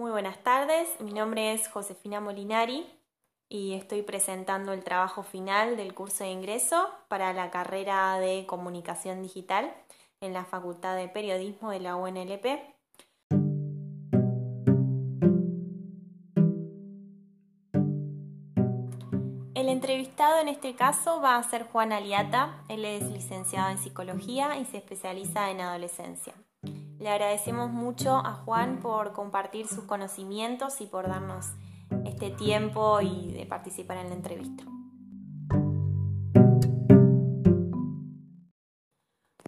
Muy buenas tardes, mi nombre es Josefina Molinari y estoy presentando el trabajo final del curso de ingreso para la carrera de comunicación digital en la Facultad de Periodismo de la UNLP. El entrevistado en este caso va a ser Juan Aliata, él es licenciado en psicología y se especializa en adolescencia. Le agradecemos mucho a Juan por compartir sus conocimientos y por darnos este tiempo y de participar en la entrevista.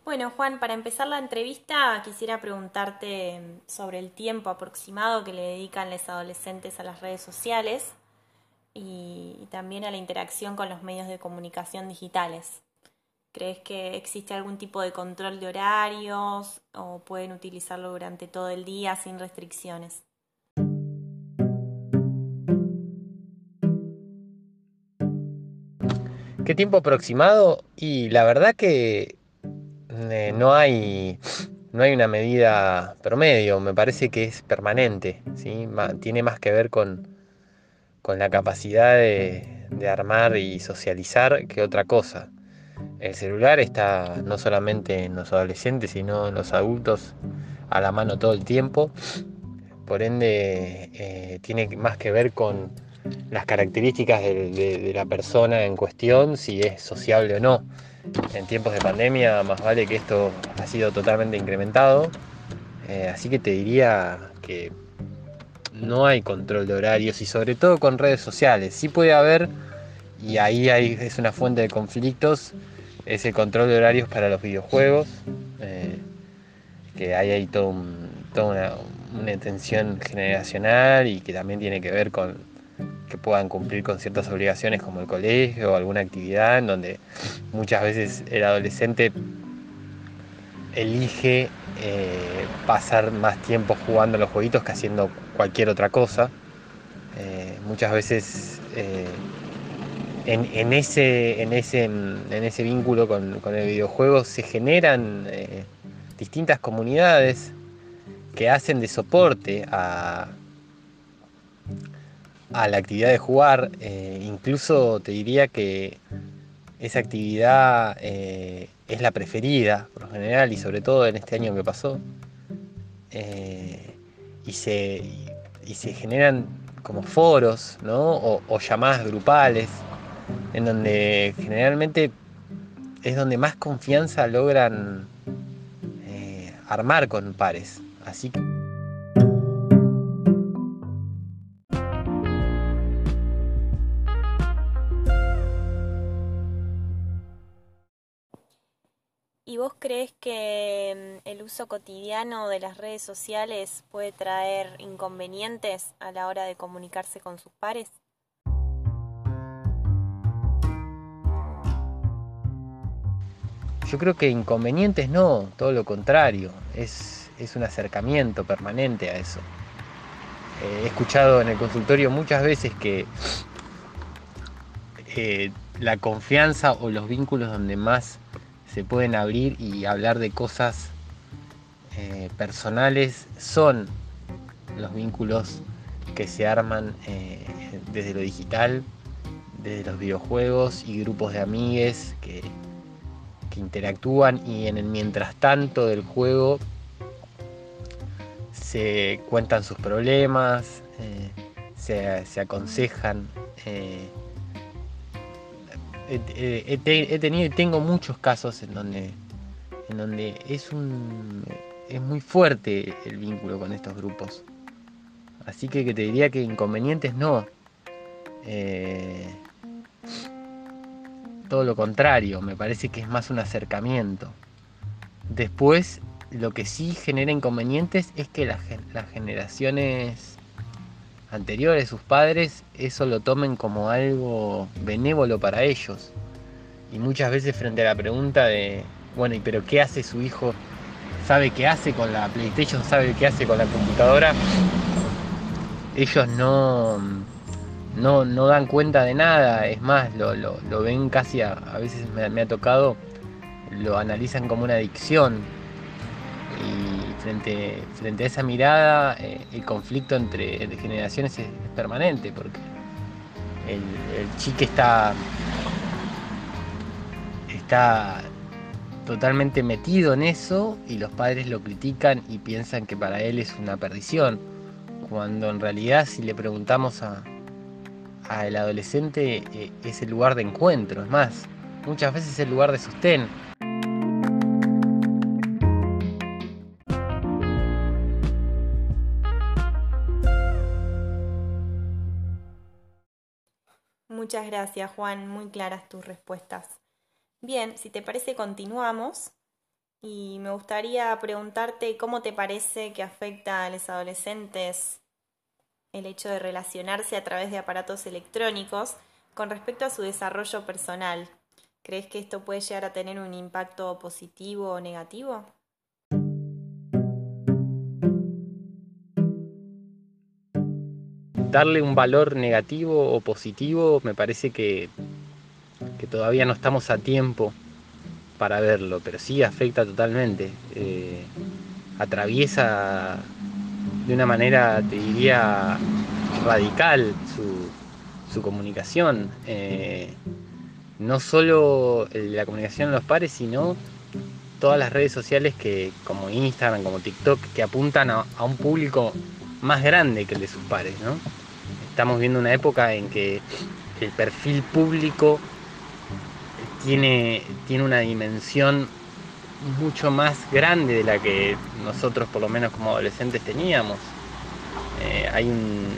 Bueno, Juan, para empezar la entrevista quisiera preguntarte sobre el tiempo aproximado que le dedican los adolescentes a las redes sociales y también a la interacción con los medios de comunicación digitales. ¿Crees que existe algún tipo de control de horarios o pueden utilizarlo durante todo el día sin restricciones? ¿Qué tiempo aproximado? Y la verdad que eh, no hay no hay una medida promedio, me parece que es permanente, ¿sí? tiene más que ver con, con la capacidad de, de armar y socializar que otra cosa. El celular está no solamente en los adolescentes, sino en los adultos a la mano todo el tiempo. Por ende, eh, tiene más que ver con las características de, la persona en cuestión, si es sociable o no. En tiempos de pandemia, más vale que esto ha sido totalmente incrementado. Eh, así que te diría que no hay control de horarios y sobre todo con redes sociales. Sí puede haber, y ahí es una fuente de conflictos, es el control de horarios para los videojuegos, eh, que hay ahí toda una, tensión generacional y que también tiene que ver con que puedan cumplir con ciertas obligaciones como el colegio o alguna actividad en donde muchas veces el adolescente elige eh, pasar más tiempo jugando los jueguitos que haciendo cualquier otra cosa. Eh, muchas veces en, ese, en, ese, en ese vínculo con, el videojuego se generan eh, distintas comunidades que hacen de soporte a, a la actividad de jugar. Eh, incluso te diría que esa actividad eh, es la preferida por lo general y sobre todo en este año que pasó. y, se, y, se generan como foros ¿no? o llamadas grupales en donde generalmente es donde más confianza logran eh, armar con pares. Así que... ¿Y vos crees que mm, el uso cotidiano de las redes sociales puede traer inconvenientes a la hora de comunicarse con sus pares? Yo creo que inconvenientes no, todo lo contrario, es, un acercamiento permanente a eso. Eh, he escuchado en el consultorio muchas veces que eh, la confianza o los vínculos donde más se pueden abrir y hablar de cosas eh, personales son los vínculos que se arman desde lo digital, desde los videojuegos y grupos de amigues que, que interactúan y en el mientras tanto del juego se cuentan sus problemas, eh, se, aconsejan. Eh, he, tenido y tengo muchos casos en donde, en donde es, un, es muy fuerte el vínculo con estos grupos. Así que, te diría que inconvenientes no. Eh, todo lo contrario, me parece que es más un acercamiento. Después, lo que sí genera inconvenientes es que las, generaciones anteriores, sus padres, eso lo tomen como algo benévolo para ellos. Y muchas veces frente a la pregunta de, bueno, ¿y pero qué hace su hijo? ¿Sabe qué hace con la PlayStation? ¿Sabe qué hace con la computadora? Ellos no, no, no dan cuenta de nada, es más, lo, lo, ven casi, a, veces me, ha tocado, lo analizan como una adicción. Y frente, frente a esa mirada, eh, el conflicto entre, generaciones es, permanente, porque el, el está, está totalmente metido en eso y los padres lo critican y piensan que para él es una perdición, cuando en realidad si le preguntamos a, al adolescente eh, es el lugar de encuentro, es más, muchas veces es el lugar de sostén. Muchas gracias Juan, muy claras tus respuestas. Bien, si te parece continuamos y me gustaría preguntarte cómo te parece que afecta a los adolescentes el hecho de relacionarse a través de aparatos electrónicos con respecto a su desarrollo personal. ¿Crees que esto puede llegar a tener un impacto positivo o negativo? Darle un valor negativo o positivo me parece que, que todavía no estamos a tiempo para verlo, pero sí afecta totalmente. Eh, atraviesa de una manera, te diría, radical su, comunicación. Eh, no solo la comunicación de los pares, sino todas las redes sociales que, como Instagram, como TikTok, que apuntan a, un público más grande que el de sus pares. Estamos viendo una época en que el perfil público tiene, tiene una dimensión mucho más grande de la que nosotros por lo menos como adolescentes teníamos. Eh, hay, un,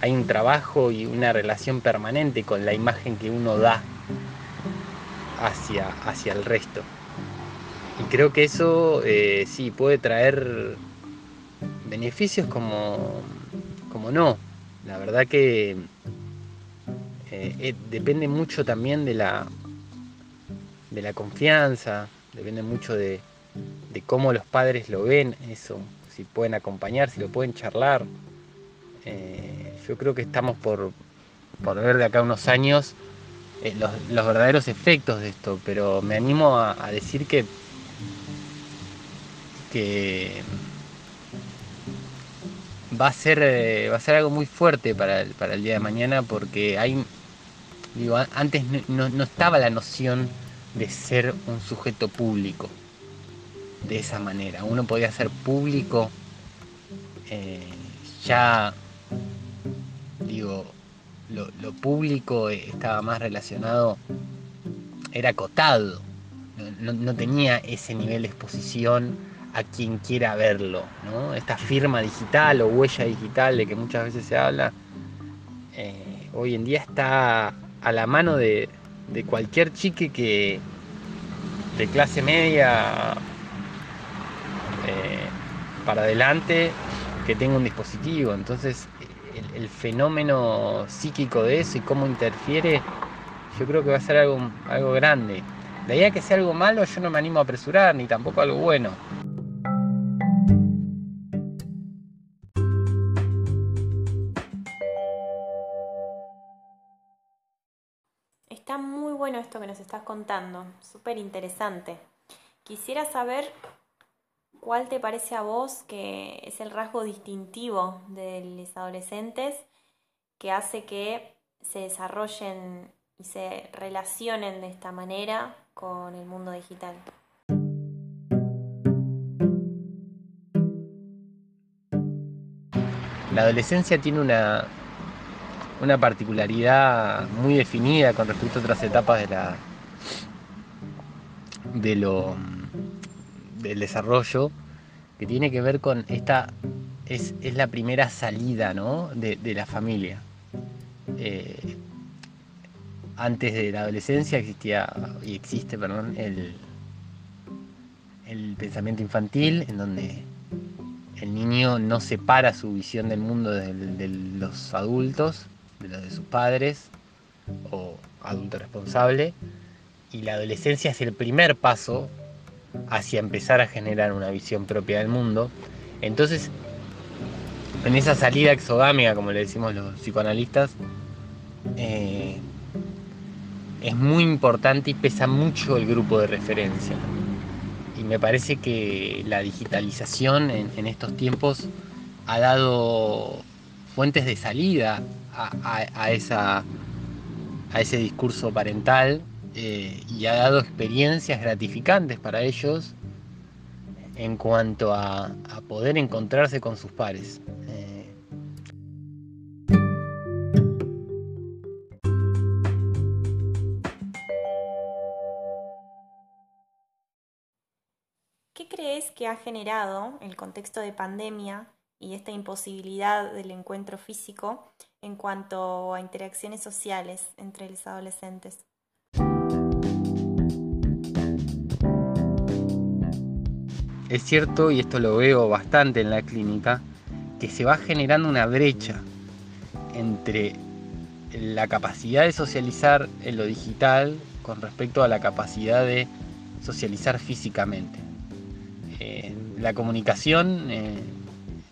hay un trabajo y una relación permanente con la imagen que uno da hacia, hacia el resto. Y creo que eso eh, sí puede traer beneficios como, como no. La verdad que eh, depende mucho también de la, de la confianza, depende mucho de, cómo los padres lo ven, eso, si pueden acompañar, si lo pueden charlar. Eh, yo creo que estamos por, ver de acá unos años eh, los, verdaderos efectos de esto, pero me animo a, decir que, que va a ser eh, va a ser algo muy fuerte para el, para el día de mañana porque hay digo antes no, no estaba la noción de ser un sujeto público de esa manera. Uno podía ser público eh, ya, digo, lo, público estaba más relacionado, era acotado, no, tenía ese nivel de exposición a quien quiera verlo. ¿no? Esta firma digital o huella digital de que muchas veces se habla, eh, hoy en día está a la mano de, de cualquier chique que de clase media eh, para adelante que tenga un dispositivo. Entonces el, fenómeno psíquico de eso y cómo interfiere, yo creo que va a ser algo, algo grande. De ahí a que sea algo malo, yo no me animo a apresurar, ni tampoco algo bueno. Estás contando, súper interesante. Quisiera saber cuál te parece a vos que es el rasgo distintivo de los adolescentes que hace que se desarrollen y se relacionen de esta manera con el mundo digital. La adolescencia tiene una, una particularidad muy definida con respecto a otras etapas de la de lo del desarrollo que tiene que ver con esta es, la primera salida de, la familia eh, antes de la adolescencia existía y existe perdón el, el pensamiento infantil en donde el niño no separa su visión del mundo de los adultos de los de sus padres o adulto responsable. Y la adolescencia es el primer paso hacia empezar a generar una visión propia del mundo. Entonces, en esa salida exogámica, como le decimos los psicoanalistas, eh, es muy importante y pesa mucho el grupo de referencia. Y me parece que la digitalización en, estos tiempos ha dado fuentes de salida a, esa, a ese discurso parental eh, y ha dado experiencias gratificantes para ellos en cuanto a, poder encontrarse con sus pares. Eh, ¿Qué crees que ha generado el contexto de pandemia y esta imposibilidad del encuentro físico en cuanto a interacciones sociales entre los adolescentes? Es cierto, y esto lo veo bastante en la clínica, que se va generando una brecha entre la capacidad de socializar en lo digital con respecto a la capacidad de socializar físicamente. Eh, la comunicación eh,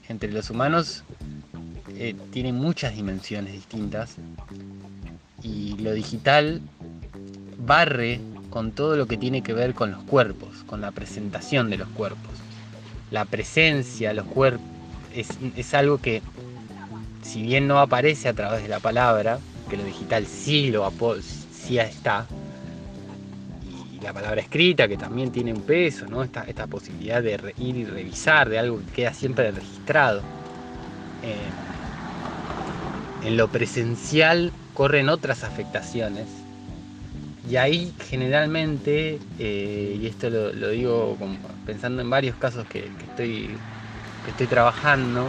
entre los humanos eh, tiene muchas dimensiones distintas y lo digital barre con todo lo que tiene que ver con los cuerpos, con la presentación de los cuerpos. La presencia, los cuerpos, es, algo que, si bien no aparece a través de la palabra, que lo digital sí lo sí está, y la palabra escrita, que también tiene un peso, ¿no? esta, esta posibilidad de ir y revisar, de algo que queda siempre registrado. Eh, en lo presencial corren otras afectaciones y ahí generalmente, eh, y esto lo, digo pensando en varios casos que, estoy, estoy trabajando,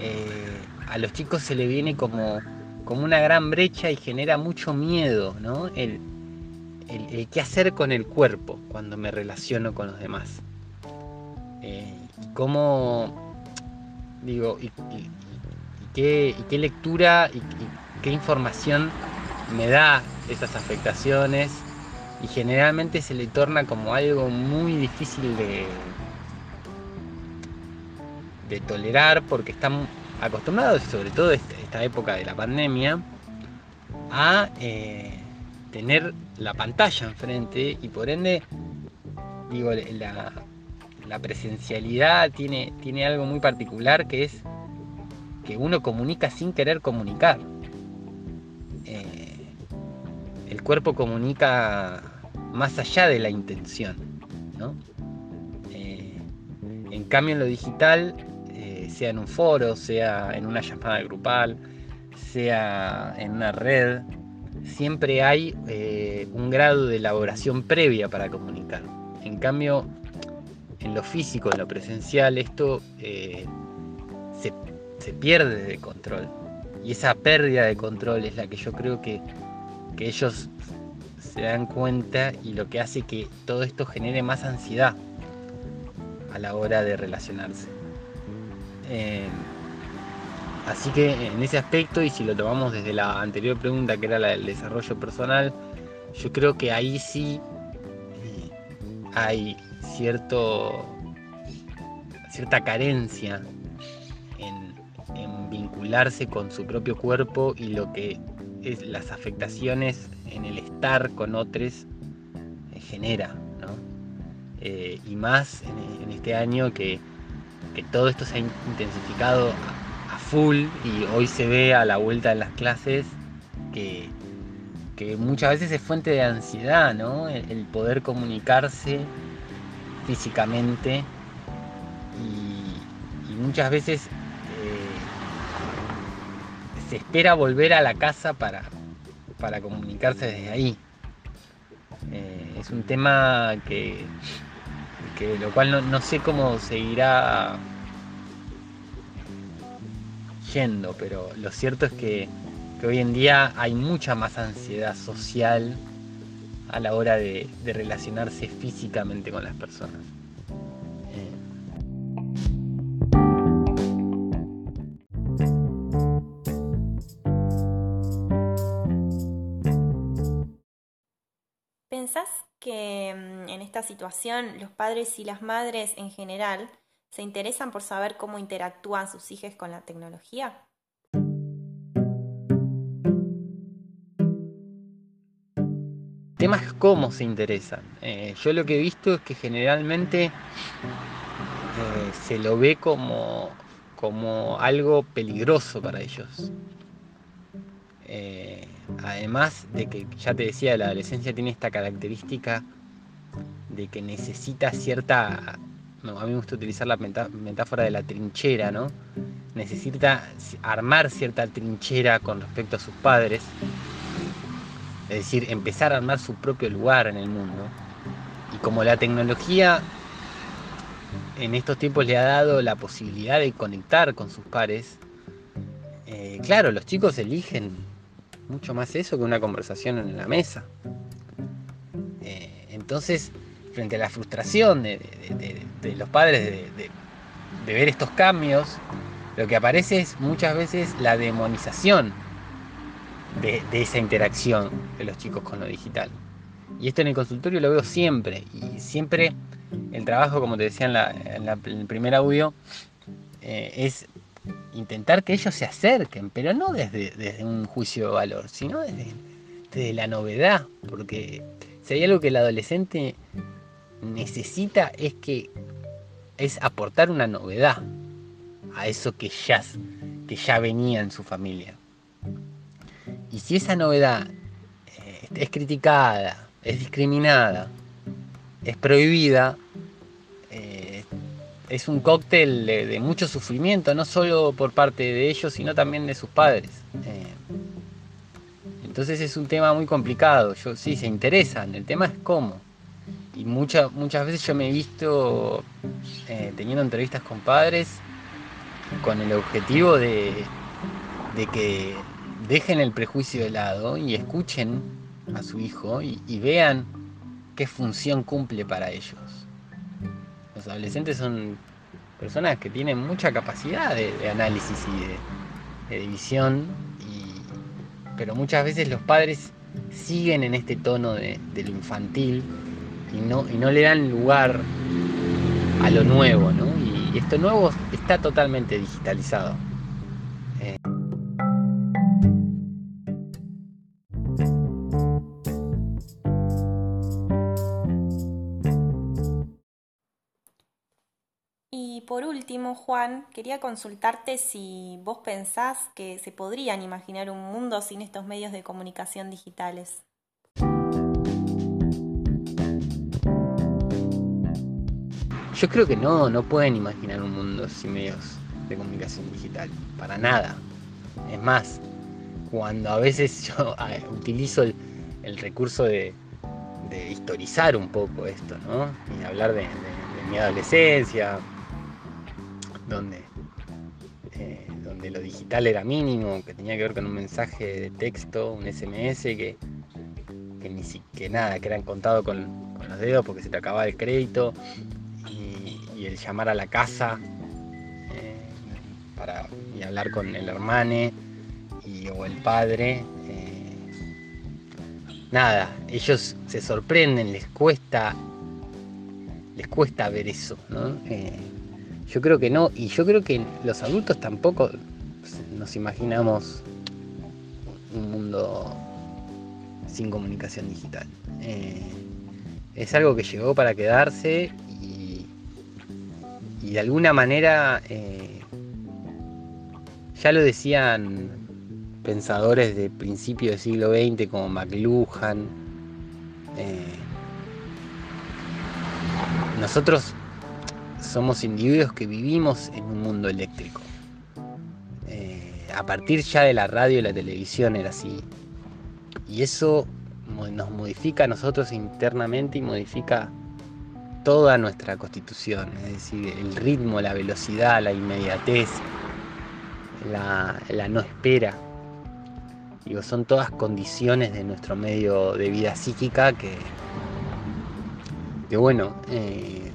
eh, a los chicos se le viene como, como una gran brecha y genera mucho miedo, ¿no? El, qué hacer con el cuerpo cuando me relaciono con los demás. Eh, y cómo, digo, y, qué, qué, lectura y qué información me da esas afectaciones y generalmente se le torna como algo muy difícil de, de tolerar porque están acostumbrados, sobre todo esta, esta época de la pandemia, a eh, tener la pantalla enfrente y por ende, digo, la, la presencialidad tiene, tiene algo muy particular que es que uno comunica sin querer comunicar cuerpo comunica más allá de la intención. Eh, en cambio en lo digital, eh, sea en un foro, sea en una llamada grupal, sea en una red, siempre hay eh, un grado de elaboración previa para comunicar. En cambio, en lo físico, en lo presencial, esto se, se pierde de control. Y esa pérdida de control es la que yo creo que que ellos se dan cuenta y lo que hace que todo esto genere más ansiedad a la hora de relacionarse. Eh, así que en ese aspecto, y si lo tomamos desde la anterior pregunta que era la del desarrollo personal, yo creo que ahí sí eh, hay cierto, cierta carencia en, en vincularse con su propio cuerpo y lo que las afectaciones en el estar con otros eh, genera, eh, y más en, este año que, todo esto se ha intensificado a, full y hoy se ve a la vuelta de las clases que, muchas veces es fuente de ansiedad, ¿no? El, poder comunicarse físicamente y, muchas veces espera volver a la casa para, para comunicarse desde ahí. Eh, es un tema que, que lo cual no, sé cómo seguirá yendo, pero lo cierto es que, que, hoy en día hay mucha más ansiedad social a la hora de relacionarse físicamente con las personas. Situación los padres y las madres en general se interesan por saber cómo interactúan sus hijos con la tecnología? El tema es cómo se interesan. Eh, yo lo que he visto es que generalmente se lo ve como, como algo peligroso para ellos. además de que, ya te decía, la adolescencia tiene esta característica de que necesita cierta a mí me gusta utilizar la metáfora de la trinchera, ¿no? Necesita armar cierta trinchera con respecto a sus padres, es decir, empezar a armar su propio lugar en el mundo. Y como la tecnología en estos tiempos le ha dado la posibilidad de conectar con sus pares, eh, claro, los chicos eligen mucho más eso que una conversación en la mesa. Eh, entonces, frente a la frustración de, los padres de, ver estos cambios, lo que aparece es muchas veces la demonización de, esa interacción de los chicos con lo digital. Y esto en el consultorio lo veo siempre, y siempre el trabajo, como te decía en, el primer audio, eh, es intentar que ellos se acerquen, pero no desde, un juicio de valor, sino desde, desde la novedad, porque si hay algo que el adolescente necesita es que es aportar una novedad a eso que ya, que ya venía en su familia. Y si esa novedad eh, es criticada, es discriminada, es prohibida, eh, es un cóctel de, mucho sufrimiento, no solo por parte de ellos, sino también de sus padres. Eh, entonces es un tema muy complicado. Yo sí se interesan, el tema es cómo y muchas muchas veces yo me he visto eh, teniendo entrevistas con padres con el objetivo de, de, que dejen el prejuicio de lado y escuchen a su hijo y, vean qué función cumple para ellos. Los adolescentes son personas que tienen mucha capacidad de, análisis y de, división, pero muchas veces los padres siguen en este tono de, de lo infantil y no, y no le dan lugar a lo nuevo, ¿no? Y esto nuevo está totalmente digitalizado. Y por último, Juan, quería consultarte si vos pensás que se podrían imaginar un mundo sin estos medios de comunicación digitales. Yo creo que no, no pueden imaginar un mundo sin medios de comunicación digital, para nada. Es más, cuando a veces yo utilizo el, recurso de, historizar un poco esto, ¿no? Y hablar de, mi adolescencia, donde, eh, donde lo digital era mínimo, que tenía que ver con un mensaje de texto, un SMS, que, ni siquiera nada, que eran contados con, con los dedos porque se te acababa el crédito el llamar a la casa eh, para y hablar con el hermane y, o el padre. Eh, nada, ellos se sorprenden, les cuesta, les cuesta ver eso, eh, yo creo que no, y yo creo que los adultos tampoco nos imaginamos un mundo sin comunicación digital. es algo que llegó para quedarse y de alguna manera eh, ya lo decían pensadores de principio del siglo XX como McLuhan. Eh, nosotros somos individuos que vivimos en un mundo eléctrico. Eh, a partir ya de la radio y la televisión era así. Y eso nos modifica a nosotros internamente y modifica toda nuestra constitución, es decir, el ritmo, la velocidad, la inmediatez, la, no espera. Digo, son todas condiciones de nuestro medio de vida psíquica que, que bueno, eh,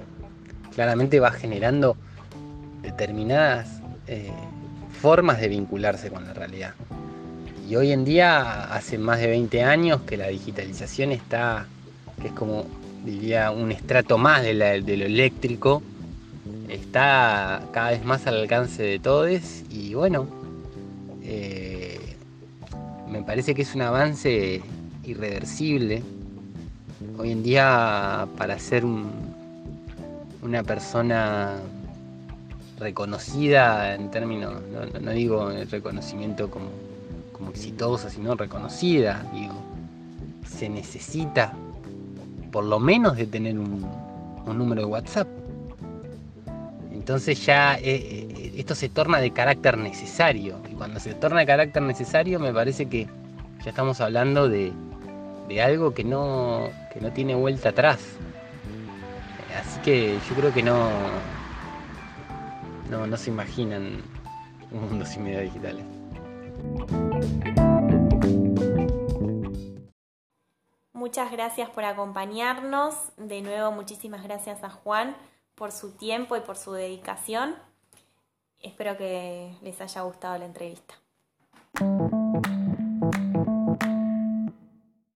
claramente va generando determinadas eh, formas de vincularse con la realidad. Y hoy en día, hace más de 20 años que la digitalización está, que es como diría, un estrato más de, lo eléctrico, está cada vez más al alcance de todos y bueno, eh, me parece que es un avance irreversible. Hoy en día para ser una persona reconocida en términos, no, digo reconocimiento como, como exitosa, sino reconocida, digo, se necesita por lo menos de tener un, un número de WhatsApp. Entonces ya eh, eh, esto se torna de carácter necesario. Y cuando se torna de carácter necesario me parece que ya estamos hablando de, de algo que no, que no tiene vuelta atrás. Así que yo creo que no, no, no se imaginan un mundo sin medios digitales. Muchas gracias por acompañarnos. De nuevo, muchísimas gracias a Juan por su tiempo y por su dedicación. Espero que les haya gustado la entrevista.